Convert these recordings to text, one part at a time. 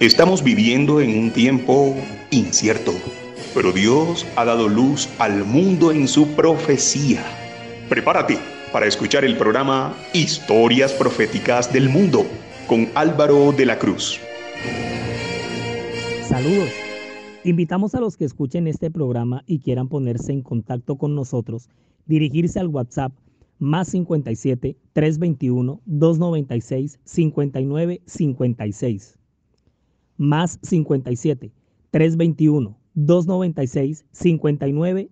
Estamos viviendo en un tiempo incierto, pero Dios ha dado luz al mundo en su profecía. Prepárate para escuchar el programa Historias Proféticas del Mundo con Álvaro de la Cruz. Saludos. Invitamos a los que escuchen este programa y quieran ponerse en contacto con nosotros, dirigirse al WhatsApp más 57 321 296 59 56 más 57 321 296 59「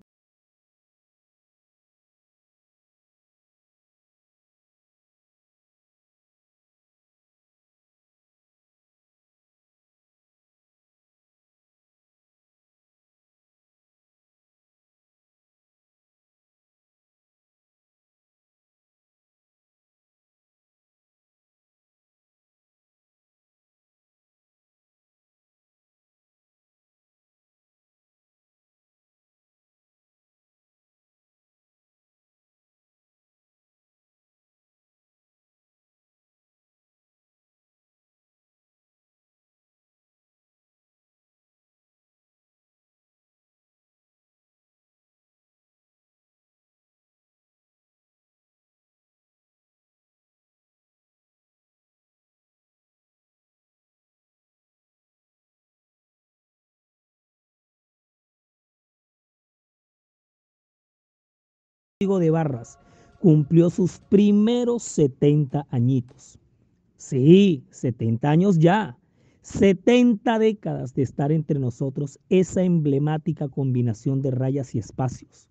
de barras cumplió sus primeros 70 añitos. Sí, 70 años ya. 70 décadas de estar entre nosotros esa emblemática combinación de rayas y espacios.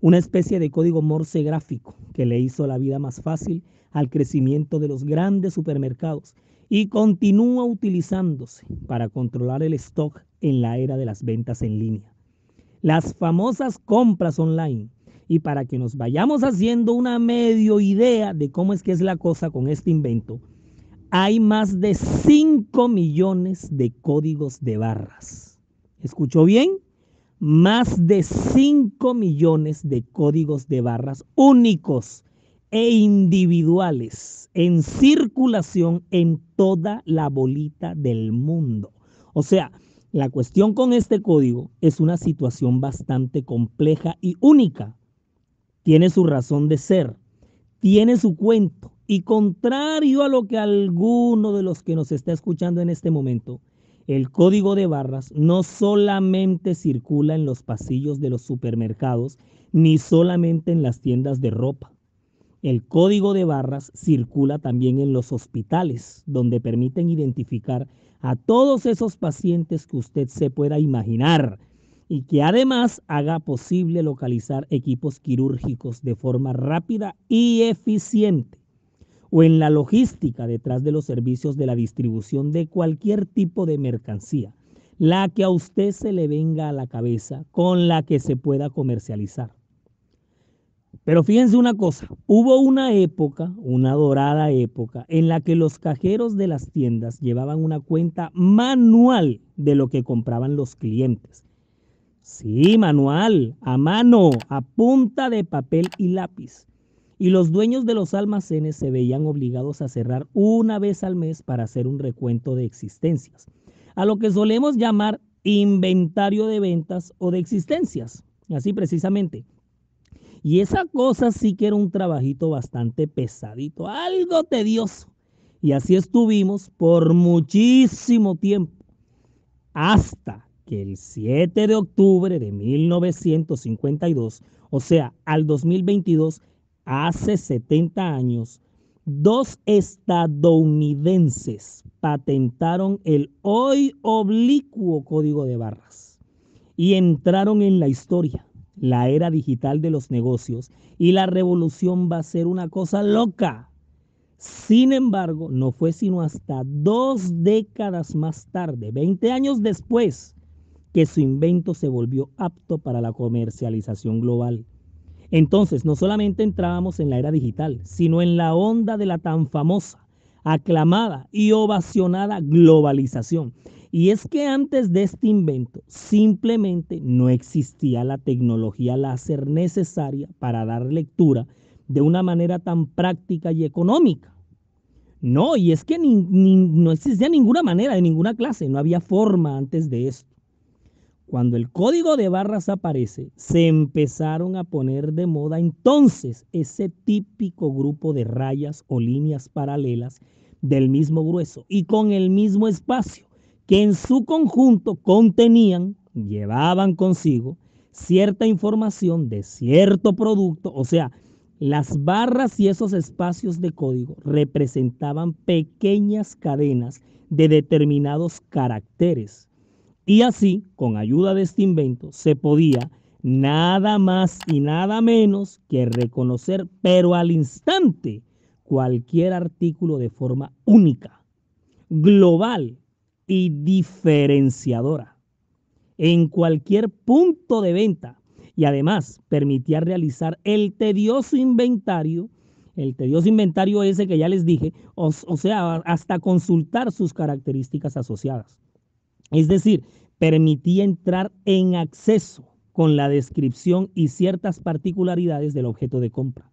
Una especie de código morse gráfico que le hizo la vida más fácil al crecimiento de los grandes supermercados y continúa utilizándose para controlar el stock en la era de las ventas en línea. Las famosas compras online y para que nos vayamos haciendo una medio idea de cómo es que es la cosa con este invento, hay más de 5 millones de códigos de barras. ¿Escuchó bien? Más de 5 millones de códigos de barras únicos e individuales en circulación en toda la bolita del mundo. O sea, la cuestión con este código es una situación bastante compleja y única tiene su razón de ser, tiene su cuento. Y contrario a lo que alguno de los que nos está escuchando en este momento, el código de barras no solamente circula en los pasillos de los supermercados, ni solamente en las tiendas de ropa. El código de barras circula también en los hospitales, donde permiten identificar a todos esos pacientes que usted se pueda imaginar y que además haga posible localizar equipos quirúrgicos de forma rápida y eficiente o en la logística detrás de los servicios de la distribución de cualquier tipo de mercancía, la que a usted se le venga a la cabeza, con la que se pueda comercializar. Pero fíjense una cosa, hubo una época, una dorada época, en la que los cajeros de las tiendas llevaban una cuenta manual de lo que compraban los clientes Sí, manual, a mano, a punta de papel y lápiz. Y los dueños de los almacenes se veían obligados a cerrar una vez al mes para hacer un recuento de existencias, a lo que solemos llamar inventario de ventas o de existencias, así precisamente. Y esa cosa sí que era un trabajito bastante pesadito, algo tedioso. Y así estuvimos por muchísimo tiempo, hasta que el 7 de octubre de 1952, o sea, al 2022, hace 70 años, dos estadounidenses patentaron el hoy oblicuo código de barras y entraron en la historia, la era digital de los negocios, y la revolución va a ser una cosa loca. Sin embargo, no fue sino hasta dos décadas más tarde, 20 años después, que su invento se volvió apto para la comercialización global. Entonces, no solamente entrábamos en la era digital, sino en la onda de la tan famosa, aclamada y ovacionada globalización. Y es que antes de este invento simplemente no existía la tecnología láser necesaria para dar lectura de una manera tan práctica y económica. No, y es que no existía ninguna manera, de ninguna clase, no había forma antes de esto. Cuando el código de barras aparece, se empezaron a poner de moda entonces ese típico grupo de rayas o líneas paralelas del mismo grueso y con el mismo espacio que en su conjunto contenían, llevaban consigo cierta información de cierto producto, o sea, las barras y esos espacios de código representaban pequeñas cadenas de determinados caracteres y así, con ayuda de este invento, se podía nada más y nada menos que reconocer, pero al instante, cualquier artículo de forma única, global y diferenciadora en cualquier punto de venta y además permitía realizar el tedioso inventario, el tedioso inventario ese que ya les dije, o, sea, hasta consultar sus características asociadas. Es decir, permitía entrar en acceso con la descripción y ciertas particularidades del objeto de compra.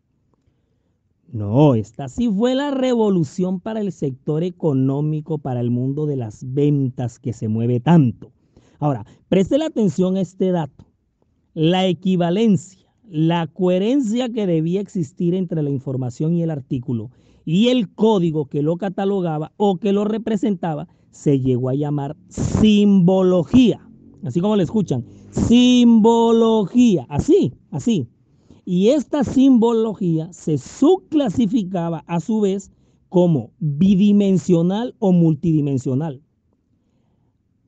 No, esta sí fue la revolución para el sector económico, para el mundo de las ventas que se mueve tanto. Ahora, preste la atención a este dato. La equivalencia, la coherencia que debía existir entre la información y el artículo y el código que lo catalogaba o que lo representaba se llegó a llamar simbología. Así como le escuchan, simbología, así, así. Y esta simbología se subclasificaba a su vez como bidimensional o multidimensional.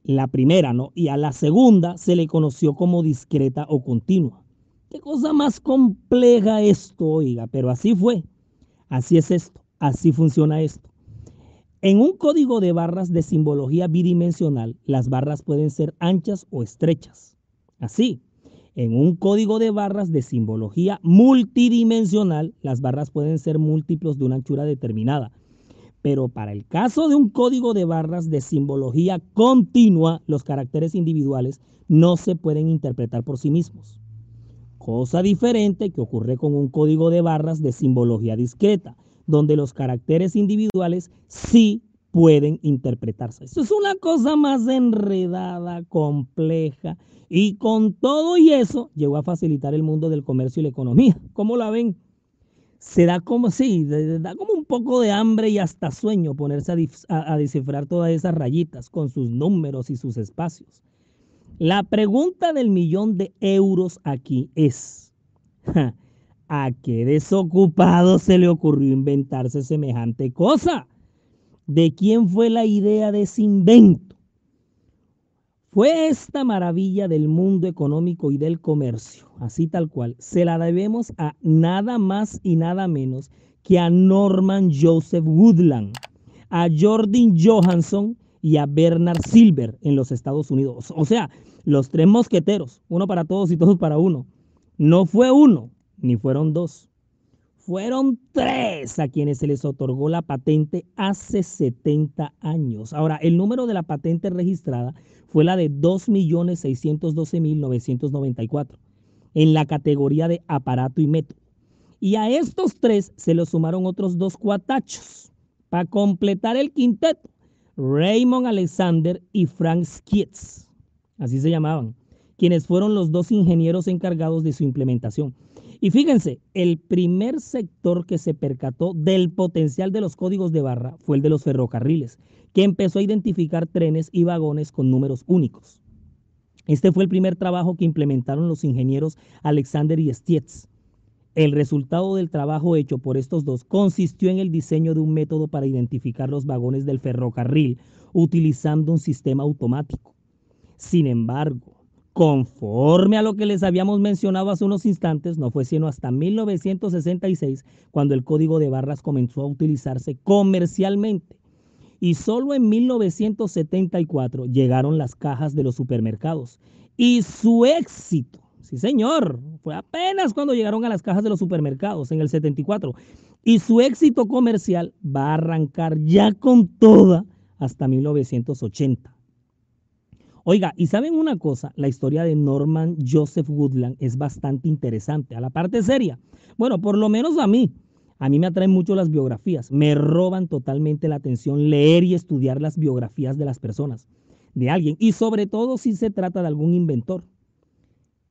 La primera, ¿no? Y a la segunda se le conoció como discreta o continua. Qué cosa más compleja esto, oiga, pero así fue. Así es esto, así funciona esto. En un código de barras de simbología bidimensional, las barras pueden ser anchas o estrechas. Así, en un código de barras de simbología multidimensional, las barras pueden ser múltiplos de una anchura determinada. Pero para el caso de un código de barras de simbología continua, los caracteres individuales no se pueden interpretar por sí mismos. Cosa diferente que ocurre con un código de barras de simbología discreta donde los caracteres individuales sí pueden interpretarse. Esto es una cosa más enredada, compleja, y con todo y eso llegó a facilitar el mundo del comercio y la economía. ¿Cómo la ven? Se da como, sí, da como un poco de hambre y hasta sueño ponerse a, a descifrar todas esas rayitas con sus números y sus espacios. La pregunta del millón de euros aquí es, ¿A qué desocupado se le ocurrió inventarse semejante cosa? ¿De quién fue la idea de ese invento? Fue esta maravilla del mundo económico y del comercio, así tal cual, se la debemos a nada más y nada menos que a Norman Joseph Woodland, a Jordan Johansson y a Bernard Silver en los Estados Unidos. O sea, los tres mosqueteros, uno para todos y todos para uno. No fue uno, ni fueron dos. Fueron tres a quienes se les otorgó la patente hace 70 años. Ahora, el número de la patente registrada fue la de 2.612.994 en la categoría de aparato y método. Y a estos tres se les sumaron otros dos cuatachos para completar el quinteto. Raymond Alexander y Frank Skitz, así se llamaban, quienes fueron los dos ingenieros encargados de su implementación. Y fíjense, el primer sector que se percató del potencial de los códigos de barra fue el de los ferrocarriles, que empezó a identificar trenes y vagones con números únicos. Este fue el primer trabajo que implementaron los ingenieros Alexander y Stietz. El resultado del trabajo hecho por estos dos consistió en el diseño de un método para identificar los vagones del ferrocarril utilizando un sistema automático. Sin embargo, Conforme a lo que les habíamos mencionado hace unos instantes, no fue sino hasta 1966 cuando el código de barras comenzó a utilizarse comercialmente. Y solo en 1974 llegaron las cajas de los supermercados. Y su éxito, sí señor, fue apenas cuando llegaron a las cajas de los supermercados en el 74. Y su éxito comercial va a arrancar ya con toda hasta 1980. Oiga, y saben una cosa, la historia de Norman Joseph Woodland es bastante interesante. A la parte seria, bueno, por lo menos a mí, A mí me atraen mucho las biografías, me roban totalmente la atención leer y estudiar las biografías de las personas, de alguien, y sobre todo si se trata de algún inventor.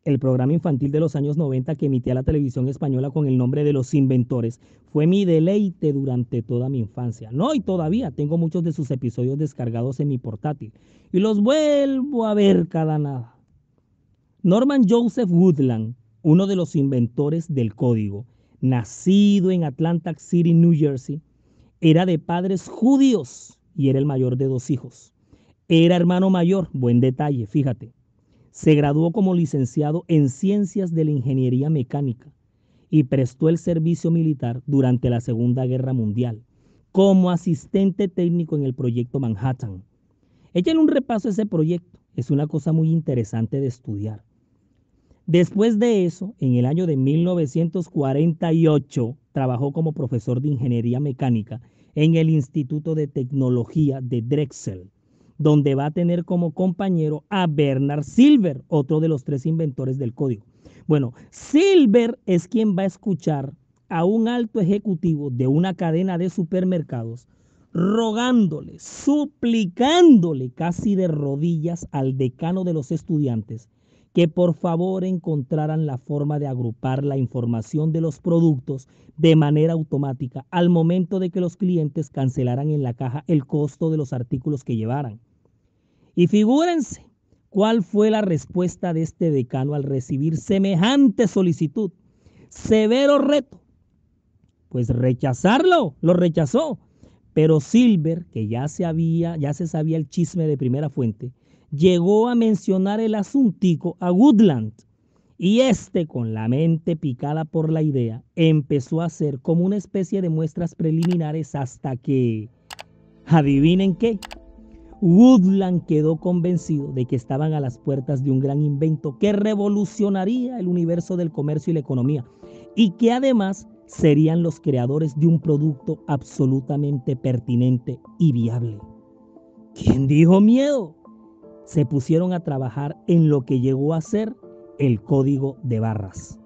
El programa infantil de los años 90 que emitía la televisión española con el nombre de Los Inventores fue mi deleite durante toda mi infancia. No, y todavía tengo muchos de sus episodios descargados en mi portátil y los vuelvo a ver cada nada. Norman Joseph Woodland, uno de los inventores del código, nacido en Atlantic City, New Jersey, era de padres judíos y era el mayor de dos hijos. Era hermano mayor, buen detalle, fíjate. Se graduó como licenciado en Ciencias de la Ingeniería Mecánica y prestó el servicio militar durante la Segunda Guerra Mundial como asistente técnico en el proyecto Manhattan. Échale un repaso a ese proyecto, es una cosa muy interesante de estudiar. Después de eso, en el año de 1948, trabajó como profesor de ingeniería mecánica en el Instituto de Tecnología de Drexel, donde va a tener como compañero a Bernard Silver, otro de los tres inventores del código. Bueno, Silver es quien va a escuchar a un alto ejecutivo de una cadena de supermercados rogándole, suplicándole casi de rodillas al decano de los estudiantes que por favor encontraran la forma de agrupar la información de los productos de manera automática al momento de que los clientes cancelaran en la caja el costo de los artículos que llevaran. Y figúrense cuál fue la respuesta de este decano al recibir semejante solicitud. Severo reto. Pues rechazarlo, lo rechazó. Pero Silver, que ya se había, ya se sabía el chisme de primera fuente, llegó a mencionar el asuntico a Woodland. Y este, con la mente picada por la idea, empezó a hacer como una especie de muestras preliminares hasta que, adivinen qué, Woodland quedó convencido de que estaban a las puertas de un gran invento que revolucionaría el universo del comercio y la economía y que además serían los creadores de un producto absolutamente pertinente y viable. ¿Quién dijo miedo? se pusieron a trabajar en lo que llegó a ser el código de barras.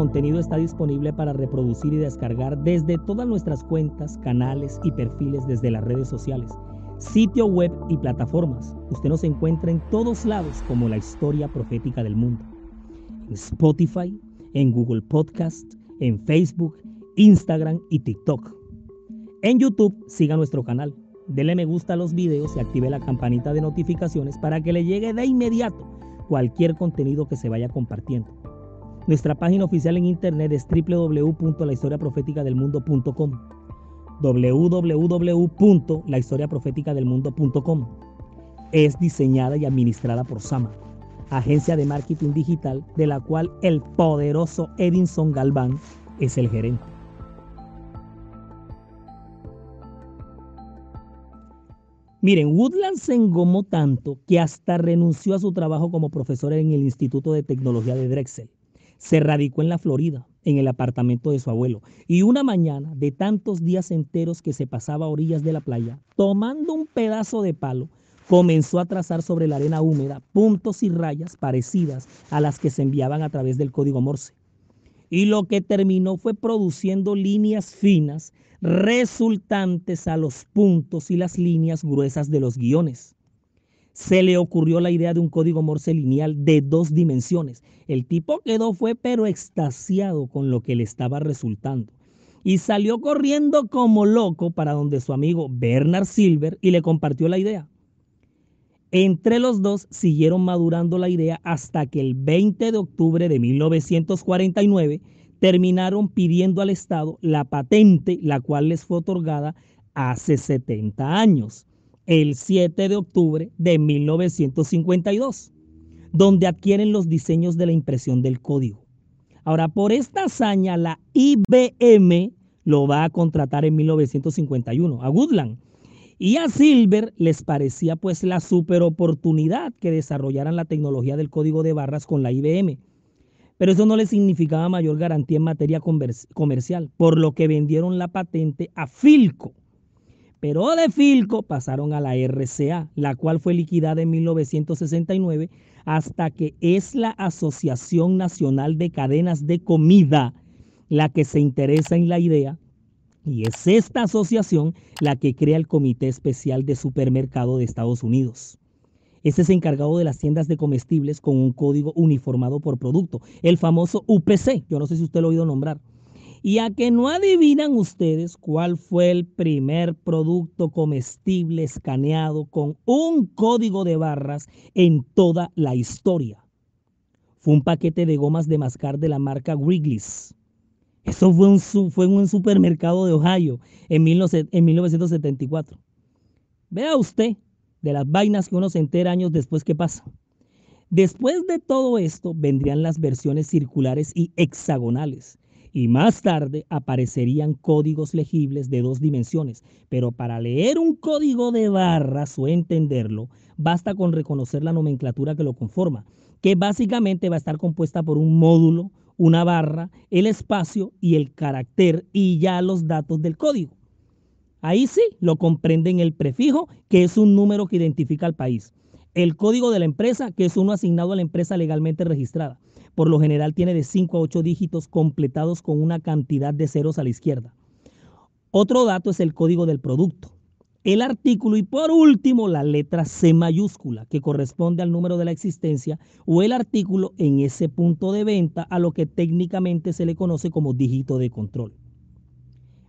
Contenido está disponible para reproducir y descargar desde todas nuestras cuentas, canales y perfiles desde las redes sociales, sitio web y plataformas. Usted nos encuentra en todos lados como la historia profética del mundo. En Spotify, en Google Podcast, en Facebook, Instagram y TikTok. En YouTube siga nuestro canal. Dele me gusta a los videos y active la campanita de notificaciones para que le llegue de inmediato cualquier contenido que se vaya compartiendo. Nuestra página oficial en internet es www.lahistoriaprofeticadelmundo.com www.lahistoriaprofeticadelmundo.com Es diseñada y administrada por Sama, agencia de marketing digital de la cual el poderoso Edinson Galván es el gerente. Miren, Woodland se engomó tanto que hasta renunció a su trabajo como profesor en el Instituto de Tecnología de Drexel se radicó en la Florida, en el apartamento de su abuelo. Y una mañana, de tantos días enteros que se pasaba a orillas de la playa, tomando un pedazo de palo, comenzó a trazar sobre la arena húmeda puntos y rayas parecidas a las que se enviaban a través del código Morse. Y lo que terminó fue produciendo líneas finas resultantes a los puntos y las líneas gruesas de los guiones se le ocurrió la idea de un código Morse lineal de dos dimensiones. El tipo quedó fue pero extasiado con lo que le estaba resultando y salió corriendo como loco para donde su amigo Bernard Silver y le compartió la idea. Entre los dos siguieron madurando la idea hasta que el 20 de octubre de 1949 terminaron pidiendo al Estado la patente, la cual les fue otorgada hace 70 años el 7 de octubre de 1952, donde adquieren los diseños de la impresión del código. Ahora, por esta hazaña, la IBM lo va a contratar en 1951 a Goodland. Y a Silver les parecía pues la super oportunidad que desarrollaran la tecnología del código de barras con la IBM. Pero eso no le significaba mayor garantía en materia comercial, por lo que vendieron la patente a Filco. Pero de Filco pasaron a la RCA, la cual fue liquidada en 1969 hasta que es la Asociación Nacional de Cadenas de Comida la que se interesa en la idea y es esta asociación la que crea el Comité Especial de Supermercado de Estados Unidos. Este es encargado de las tiendas de comestibles con un código uniformado por producto, el famoso UPC. Yo no sé si usted lo ha oído nombrar. Y a que no adivinan ustedes cuál fue el primer producto comestible escaneado con un código de barras en toda la historia. Fue un paquete de gomas de mascar de la marca Wrigley's. Eso fue, un, en un supermercado de Ohio en, en 1974. Vea usted de las vainas que uno se entera años después que pasa. Después de todo esto vendrían las versiones circulares y hexagonales. Y más tarde aparecerían códigos legibles de dos dimensiones. Pero para leer un código de barras o entenderlo, basta con reconocer la nomenclatura que lo conforma, que básicamente va a estar compuesta por un módulo, una barra, el espacio y el carácter y ya los datos del código. Ahí sí lo comprenden el prefijo, que es un número que identifica al país. El código de la empresa, que es uno asignado a la empresa legalmente registrada. Por lo general tiene de 5 a 8 dígitos completados con una cantidad de ceros a la izquierda. Otro dato es el código del producto el artículo y por último la letra C mayúscula que corresponde al número de la existencia o el artículo en ese punto de venta a lo que técnicamente se le conoce como dígito de control.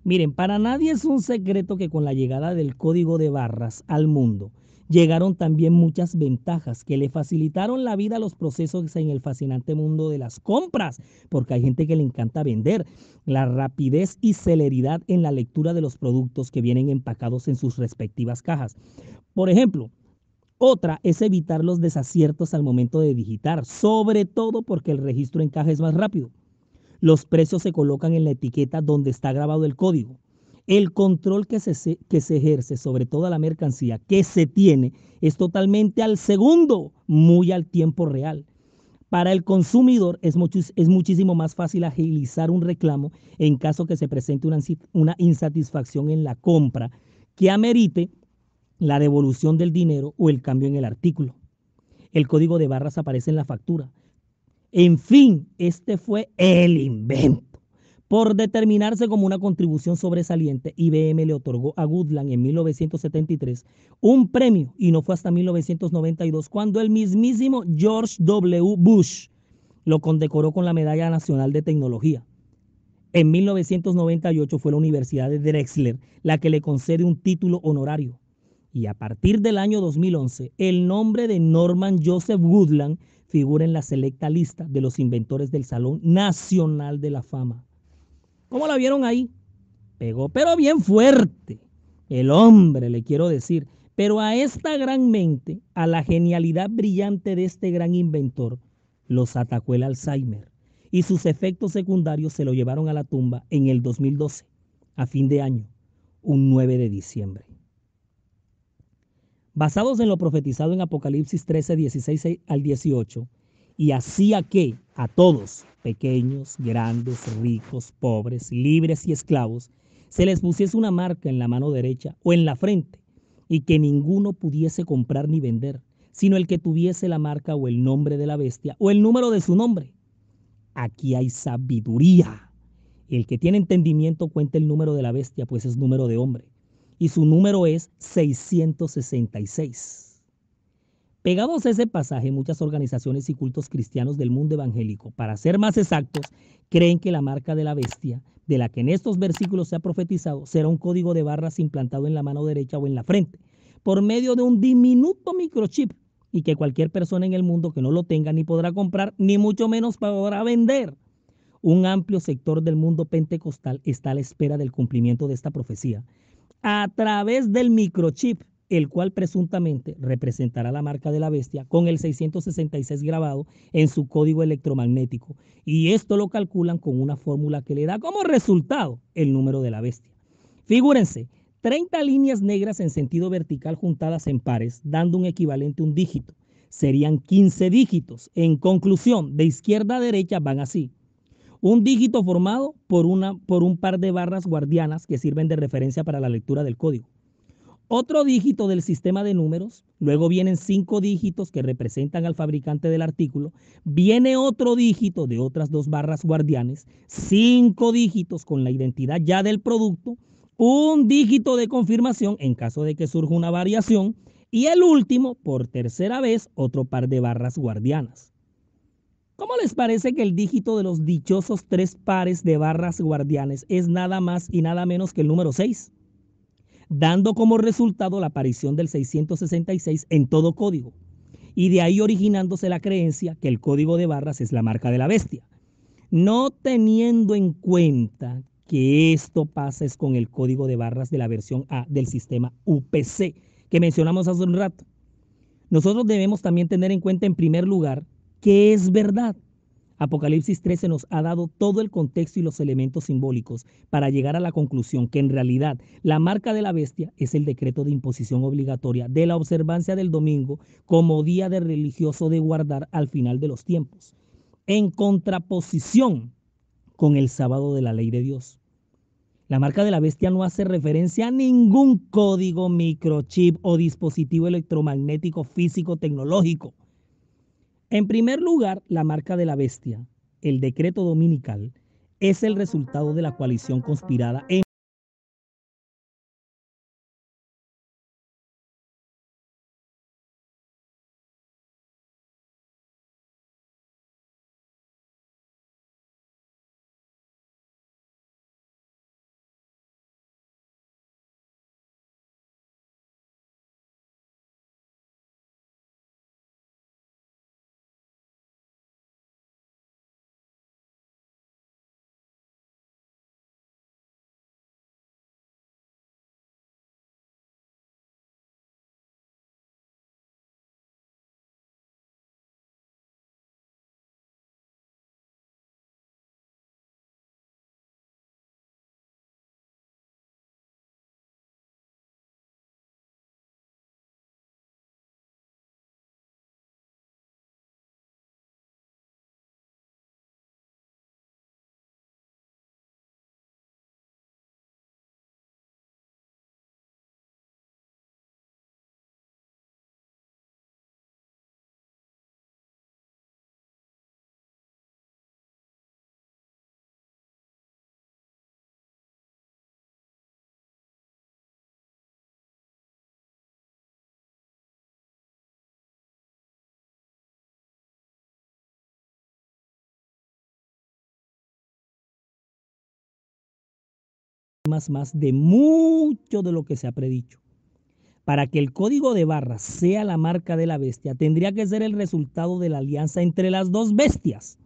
Miren, para nadie es un secreto que con la llegada del código de barras al mundo, llegaron también muchas ventajas que le facilitaron la vida a los procesos en el fascinante mundo de las compras, porque hay gente que le encanta vender, la rapidez y celeridad en la lectura de los productos que vienen empacados en sus respectivas cajas. Por ejemplo, otra es evitar los desaciertos al momento de digitar, sobre todo porque el registro en caja es más rápido. Los precios se colocan en la etiqueta donde está grabado el código. El control que se, ejerce sobre toda la mercancía que se tiene es totalmente al segundo, muy al tiempo real. Para el consumidor es, es muchísimo más fácil agilizar un reclamo en caso que se presente una, una insatisfacción en la compra que amerite la devolución del dinero o el cambio en el artículo. El código de barras aparece en la factura. En fin, este fue el invento. Por determinarse como una contribución sobresaliente, IBM le otorgó a Goodland en 1973 un premio y no fue hasta 1992 cuando el mismísimo George W. Bush lo condecoró con la Medalla Nacional de Tecnología. En 1998 fue la Universidad de Drexler la que le concede un título honorario. Y a partir del año 2011, el nombre de Norman Joseph Goodland figura en la selecta lista de los inventores del Salón Nacional de la Fama. ¿Cómo la vieron ahí? Pegó, pero bien fuerte. El hombre, le quiero decir. Pero a esta gran mente, a la genialidad brillante de este gran inventor, los atacó el Alzheimer. Y sus efectos secundarios se lo llevaron a la tumba en el 2012, a fin de año, un 9 de diciembre. Basados en lo profetizado en Apocalipsis 13, 16 al 18, y hacía que a todos, pequeños, grandes, ricos, pobres, libres y esclavos, se les pusiese una marca en la mano derecha o en la frente, y que ninguno pudiese comprar ni vender, sino el que tuviese la marca o el nombre de la bestia o el número de su nombre. Aquí hay sabiduría. El que tiene entendimiento cuenta el número de la bestia, pues es número de hombre, y su número es 666. Pegados a ese pasaje, muchas organizaciones y cultos cristianos del mundo evangélico, para ser más exactos, creen que la marca de la bestia, de la que en estos versículos se ha profetizado, será un código de barras implantado en la mano derecha o en la frente, por medio de un diminuto microchip, y que cualquier persona en el mundo que no lo tenga ni podrá comprar, ni mucho menos podrá vender. Un amplio sector del mundo pentecostal está a la espera del cumplimiento de esta profecía. A través del microchip el cual presuntamente representará la marca de la bestia con el 666 grabado en su código electromagnético. Y esto lo calculan con una fórmula que le da como resultado el número de la bestia. Figúrense, 30 líneas negras en sentido vertical juntadas en pares, dando un equivalente a un dígito. Serían 15 dígitos. En conclusión, de izquierda a derecha van así. Un dígito formado por, una, por un par de barras guardianas que sirven de referencia para la lectura del código. Otro dígito del sistema de números, luego vienen cinco dígitos que representan al fabricante del artículo, viene otro dígito de otras dos barras guardianes, cinco dígitos con la identidad ya del producto, un dígito de confirmación en caso de que surja una variación y el último, por tercera vez, otro par de barras guardianas. ¿Cómo les parece que el dígito de los dichosos tres pares de barras guardianes es nada más y nada menos que el número 6? Dando como resultado la aparición del 666 en todo código. Y de ahí originándose la creencia que el código de barras es la marca de la bestia. No teniendo en cuenta que esto pasa es con el código de barras de la versión A del sistema UPC que mencionamos hace un rato. Nosotros debemos también tener en cuenta en primer lugar que es verdad. Apocalipsis 13 nos ha dado todo el contexto y los elementos simbólicos para llegar a la conclusión que en realidad la marca de la bestia es el decreto de imposición obligatoria de la observancia del domingo como día de religioso de guardar al final de los tiempos, en contraposición con el sábado de la ley de Dios. La marca de la bestia no hace referencia a ningún código, microchip o dispositivo electromagnético físico tecnológico. En primer lugar, la marca de la bestia, el decreto dominical, es el resultado de la coalición conspirada en más, más de mucho de lo que se ha predicho. Para que el código de barras sea la marca de la bestia, tendría que ser el resultado de la alianza entre las dos bestias.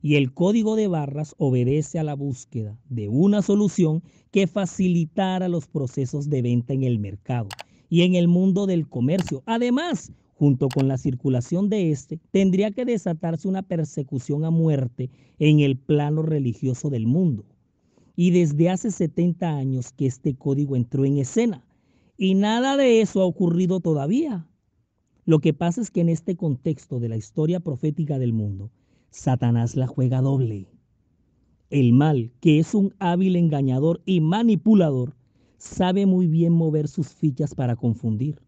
Y el código de barras obedece a la búsqueda de una solución que facilitara los procesos de venta en el mercado y en el mundo del comercio. Además, junto con la circulación de este, tendría que desatarse una persecución a muerte en el plano religioso del mundo. Y desde hace 70 años que este código entró en escena. Y nada de eso ha ocurrido todavía. Lo que pasa es que en este contexto de la historia profética del mundo, Satanás la juega doble. El mal, que es un hábil engañador y manipulador, sabe muy bien mover sus fichas para confundir.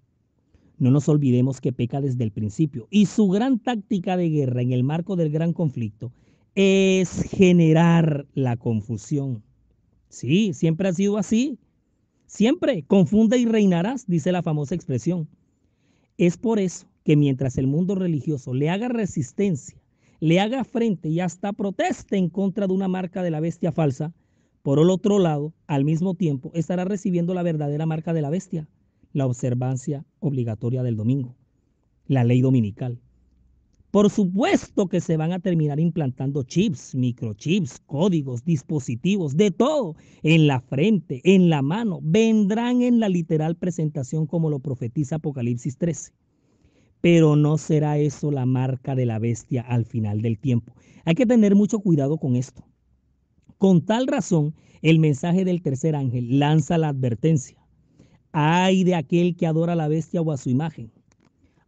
No nos olvidemos que peca desde el principio y su gran táctica de guerra en el marco del gran conflicto es generar la confusión. Sí, siempre ha sido así. Siempre, confunde y reinarás, dice la famosa expresión. Es por eso que mientras el mundo religioso le haga resistencia, le haga frente y hasta proteste en contra de una marca de la bestia falsa, por el otro lado, al mismo tiempo, estará recibiendo la verdadera marca de la bestia, la observancia obligatoria del domingo, la ley dominical. Por supuesto que se van a terminar implantando chips, microchips, códigos, dispositivos, de todo, en la frente, en la mano. Vendrán en la literal presentación como lo profetiza Apocalipsis 13. Pero no será eso la marca de la bestia al final del tiempo. Hay que tener mucho cuidado con esto. Con tal razón, el mensaje del tercer ángel lanza la advertencia. Ay de aquel que adora a la bestia o a su imagen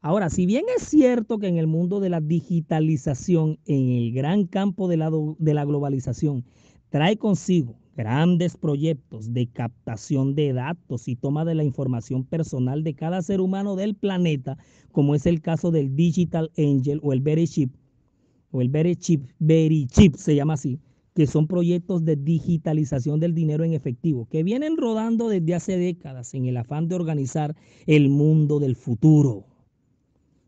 Ahora, si bien es cierto que en el mundo de la digitalización, en el gran campo de la, de la globalización, trae consigo grandes proyectos de captación de datos y toma de la información personal de cada ser humano del planeta, como es el caso del Digital Angel o el Very Chip, o el Very Chip, Very Chip se llama así, que son proyectos de digitalización del dinero en efectivo, que vienen rodando desde hace décadas en el afán de organizar el mundo del futuro.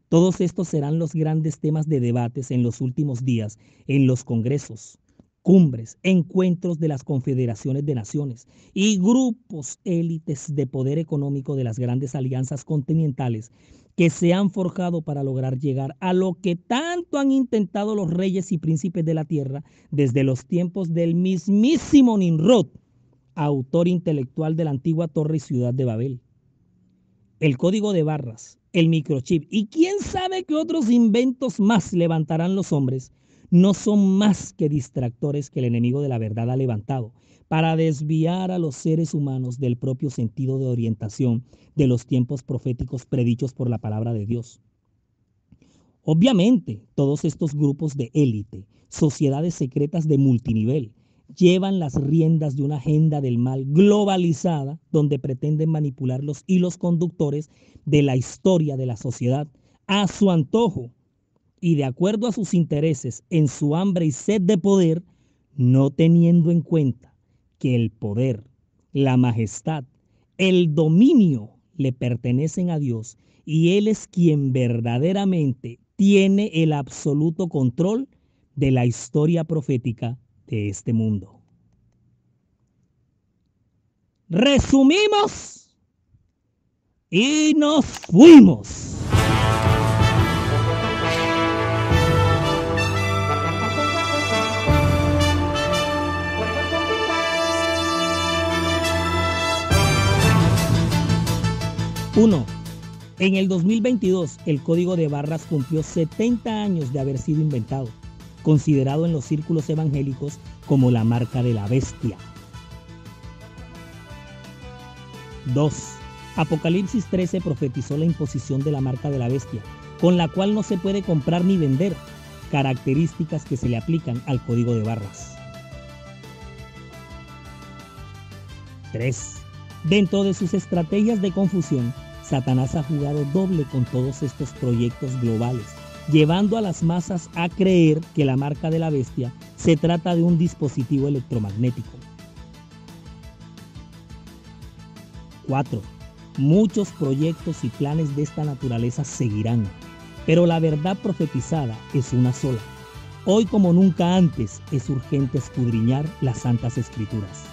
Todos estos serán los grandes temas de debates en los últimos días en los congresos, cumbres, encuentros de las confederaciones de naciones y grupos élites de poder económico de las grandes alianzas continentales que se han forjado para lograr llegar a lo que tanto han intentado los reyes y príncipes de la tierra desde los tiempos del mismísimo Nimrod, autor intelectual de la antigua torre y ciudad de Babel. El código de barras, el microchip y quién sabe qué otros inventos más levantarán los hombres, no son más que distractores que el enemigo de la verdad ha levantado para desviar a los seres humanos del propio sentido de orientación de los tiempos proféticos predichos por la palabra de Dios. Obviamente, todos estos grupos de élite, sociedades secretas de multinivel, llevan las riendas de una agenda del mal globalizada donde pretenden manipular los hilos conductores de la historia de la sociedad a su antojo. Y de acuerdo a sus intereses en su hambre y sed de poder, no teniendo en cuenta que el poder, la majestad, el dominio le pertenecen a Dios y Él es quien verdaderamente tiene el absoluto control de la historia profética de este mundo. Resumimos y nos fuimos. Uno. En el 2022, el código de barras cumplió 70 años de haber sido inventado considerado en los círculos evangélicos como la marca de la bestia. 2. Apocalipsis 13 profetizó la imposición de la marca de la bestia, con la cual no se puede comprar ni vender, características que se le aplican al código de barras. 3. Dentro de sus estrategias de confusión, Satanás ha jugado doble con todos estos proyectos globales llevando a las masas a creer que la marca de la bestia se trata de un dispositivo electromagnético. 4. Muchos proyectos y planes de esta naturaleza seguirán, pero la verdad profetizada es una sola. Hoy como nunca antes es urgente escudriñar las santas escrituras.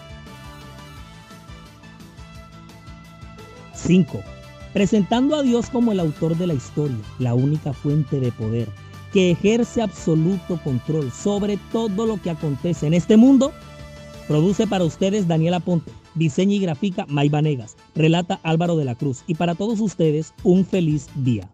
5 presentando a Dios como el autor de la historia, la única fuente de poder, que ejerce absoluto control sobre todo lo que acontece en este mundo, produce para ustedes Daniela Ponte, diseña y grafica May Vanegas, relata Álvaro de la Cruz y para todos ustedes un feliz día.